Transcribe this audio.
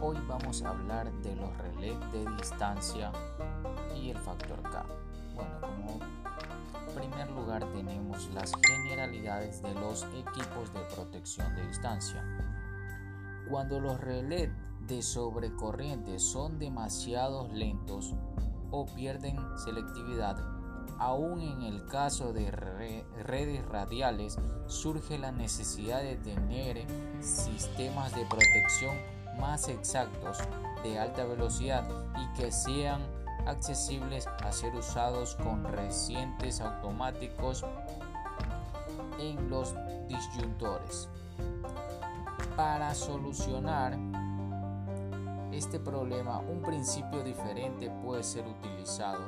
vamos a hablar de los relés de distancia y el factor K. Bueno, como primer lugar tenemos las generalidades de los equipos de protección de distancia. Cuando los relés de sobrecorriente son demasiado lentos o pierden selectividad, aún en el caso de redes radiales surge la necesidad de tener sistemas de protección más exactos de alta velocidad y que sean accesibles a ser usados con recientes automáticos en los disyuntores. Para solucionar este problema, un principio diferente puede ser utilizado